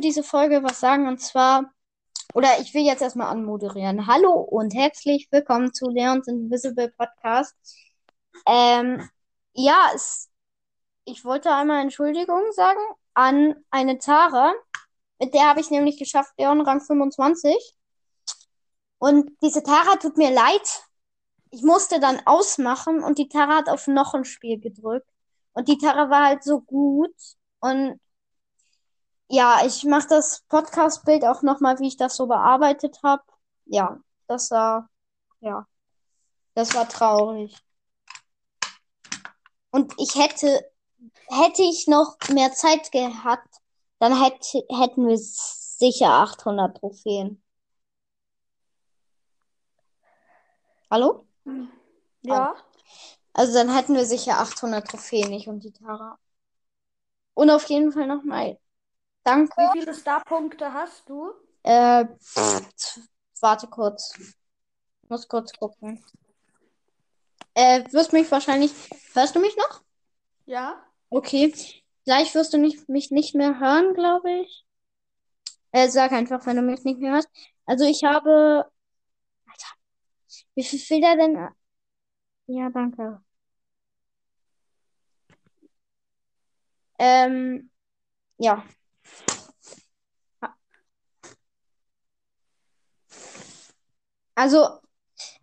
diese Folge was sagen und zwar, oder ich will jetzt erstmal anmoderieren. Hallo und herzlich willkommen zu Leons Invisible Podcast. Ähm, ja, es, ich wollte einmal Entschuldigung sagen an eine Tara. Mit der habe ich nämlich geschafft, Leon Rang 25. Und diese Tara tut mir leid. Ich musste dann ausmachen und die Tara hat auf noch ein Spiel gedrückt. Und die Tara war halt so gut. Und ja, ich mache das Podcast-Bild auch nochmal, wie ich das so bearbeitet habe. Ja, das war, ja, das war traurig. Und ich hätte, hätte ich noch mehr Zeit gehabt, dann hätte, hätten wir sicher 800 Trophäen. Hallo? Ja. Also dann hätten wir sicher 800 Trophäen, ich und die Tara. Und auf jeden Fall nochmal danke. Wie viele Starpunkte hast du? Äh, pff, warte kurz. Muss kurz gucken. Äh, wirst mich wahrscheinlich. Hörst du mich noch? Ja. Okay. Gleich wirst du nicht, mich nicht mehr hören, glaube ich. Äh, sag einfach, wenn du mich nicht mehr hörst. Also ich habe. Alter. Wie viel fehlt da denn? Ja, danke. Ähm, ja. Also,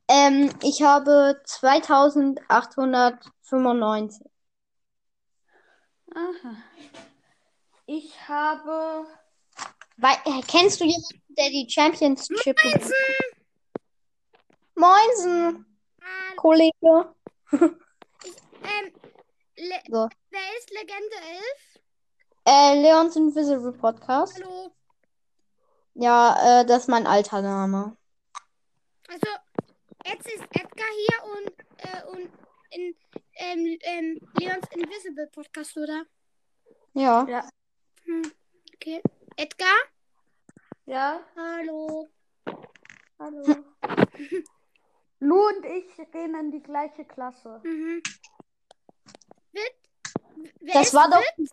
ähm, ich habe 2895. Aha. Ich habe. Wei äh, kennst du jemanden, der die Championship hat? Moinsen, Ah, Kollege. ähm, Le So. wer ist Legende 11? Äh, Leons Invisible Podcast. Hallo. Ja, äh, das ist mein alter Name. Also, jetzt ist Edgar hier und, äh, und in ähm, ähm, Leons Invisible Podcast, oder? Ja. Ja. Hm, okay. Edgar? Ja. Hallo. Hallo. Lu und ich gehen in die gleiche Klasse. Mhm. Wit wer Das ist war doch. Wit?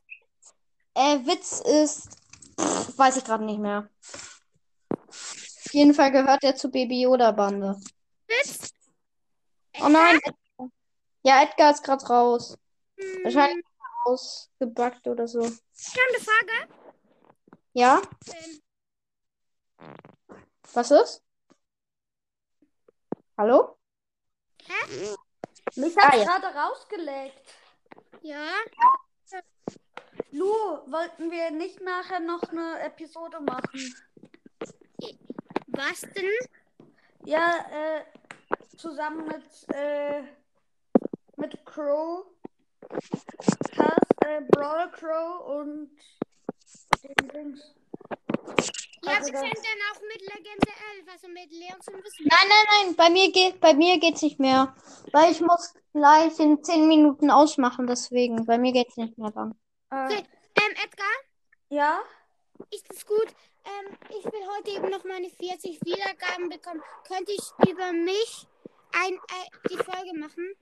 Äh, Witz ist. Pff, weiß ich gerade nicht mehr. Auf jeden Fall gehört er zur Baby Yoda Bande. Witz? Oh nein. Edgar. Ja, Edgar ist gerade raus. Hm, Wahrscheinlich ausgebackt oder so. Ich habe eine Frage. Ja? Ähm, Was ist? Hallo? hä? Mich hat Ah, ja. gerade rausgelegt. Ja. Lu, wollten wir nicht nachher noch eine Episode machen? Was denn? Ja, äh, zusammen mit, äh, mit Crow, Cast, äh, Brawl Crow und den Dings. Ja, Also wir können dann auch mit Legende 11, also mit Leons Invisible. Nein, nein, nein. Bei mir geht, bei mir geht's nicht mehr. Weil ich muss gleich in 10 Minuten ausmachen, deswegen. Bei mir geht's nicht mehr dann. Äh, Okay. Ähm, Edgar? ja, Ist es gut? Ähm, ich will heute eben noch meine 40 Wiedergaben bekommen. Könnte ich über mich ein, äh, die Folge machen?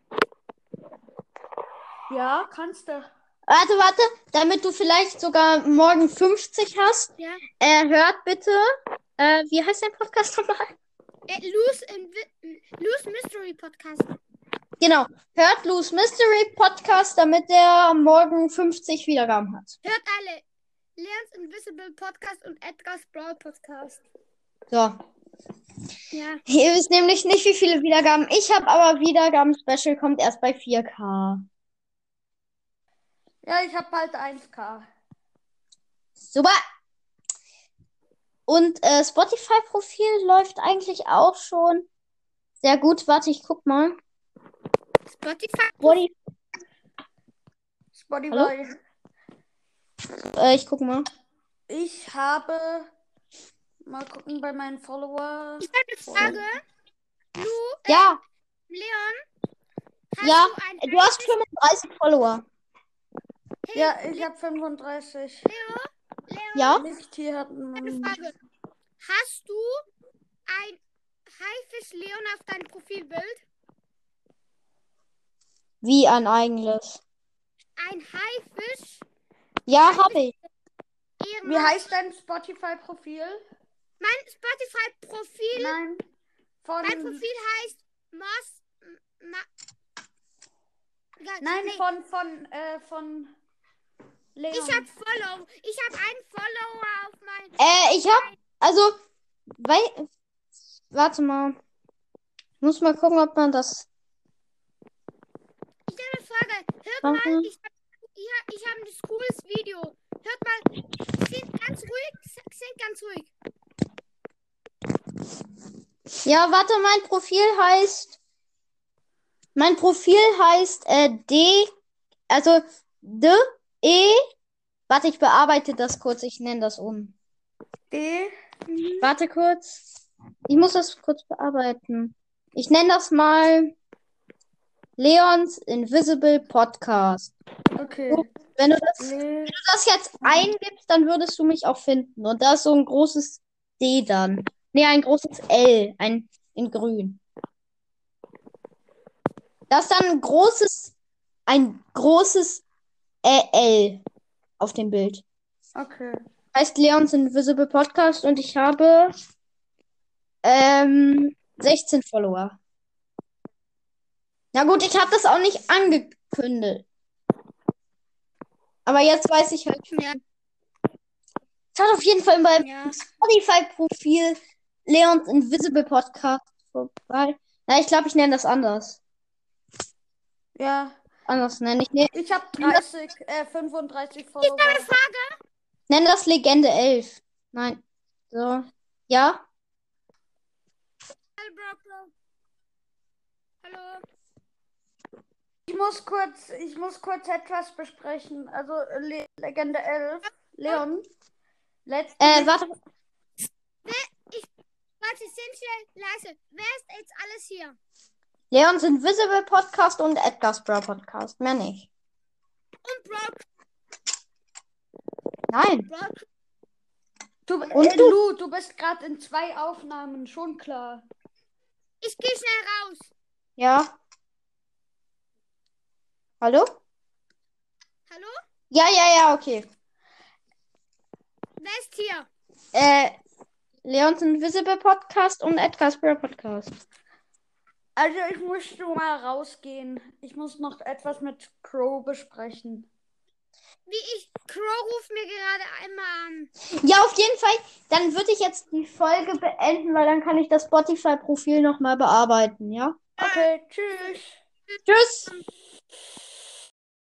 ja, kannst du. Warte, warte. Damit du vielleicht sogar morgen 50 hast. Ja. Äh, hört bitte. Äh, wie heißt dein Podcast nochmal? Äh, Loose, Loose Mystery Podcast. Genau. Hört Lou's Mystery Podcast, damit der morgen 50 Wiedergaben hat. Hört alle. Leons Invisible Podcast und Edgar's Brawl Podcast. So. Ja. Ihr wisst nämlich nicht, wie viele Wiedergaben ich habe, aber Wiedergaben-Special kommt erst bei 4K. Ja, ich hab bald 1K. Super. Und äh, Spotify-Profil läuft eigentlich auch schon sehr gut. Warte, ich guck mal. Spotify. Spotify, Spotify. Äh, ich guck mal. Ich habe. Mal gucken bei meinen Followern. Ich habe eine Frage. Du, äh, Ja, Leon, hast ja, du du hast 35 Follower. Ja, ich habe 35. Leon, Ja? Nicht hier hatten. eine Frage. Hast du ein Haifisch Leon auf deinem Profilbild? Wie ein eigenes. Ein Haifisch? Ja, habe ich. Wie heißt dein Spotify-Profil? Mein Spotify-Profil. Nein. Von, Mein Profil heißt Moss. Ma Ja, nein, nee, von, von, äh, von Leon. Ich hab Follow. Ich hab einen Follower auf mein. Äh, ich hab, also, weil, warte mal. Ich muss mal gucken, ob man das. Ich habe eine Frage. Hört mal, ich hab, ich ich hab ein cooles Video. Hört mal. Sind ganz ruhig. Sind ganz ruhig. Ja, warte, mein Profil heißt. Mein Profil heißt äh, D. Also D E. Warte, ich bearbeite das kurz. Ich nenne das um. D. Warte kurz. Ich muss das kurz bearbeiten. Ich nenne das mal Leons Invisible Podcast. Okay. Wenn du das, wenn du das jetzt eingibst, dann würdest du mich auch finden. Und da ist so ein großes D dann. Nee, ein großes L. Ein in grün. Da ist dann ein großes, ein großes L auf dem Bild. okay. heißt Leons Invisible Podcast und ich habe ähm, 16 Follower. Na gut, ich habe das auch nicht angekündigt. Aber jetzt weiß ich halt. Ja. Schaut auf jeden Fall in meinem Ja. Spotify-Profil Leons Invisible Podcast vorbei. Na, ich glaube, ich nenne das anders. Ja. Anders nenne ich. Ne, Ich habe 30, äh, 35 Follower. nenne das Legende 11. Nein. So. Ja? Hallo. Hallo. Ich muss kurz, ich muss kurz etwas besprechen. Also Le Legende 11. Leon. Letzte Äh, warte. Warte, sind schnell leise. Wer ist jetzt alles hier? Leons Invisible Podcast und Edgar's Bro Podcast. Mehr nicht. Und Bro, Nein. Bro. Du, Und äh, du? Lu, du bist gerade in zwei Aufnahmen, schon klar. Ich gehe schnell raus. Ja. Hallo? Hallo? Ja, ja, ja, okay. Wer ist hier? Äh, Leons Invisible Podcast und Edgar's Bro Podcast. Also ich muss schon mal rausgehen. Ich muss noch etwas mit Crow besprechen. Wie ich. Crow ruft mir gerade einmal an. Ja, auf jeden Fall. Dann würde ich jetzt die Folge beenden, weil dann kann ich das Spotify-Profil nochmal bearbeiten, ja? Okay, tschüss. Tschüss.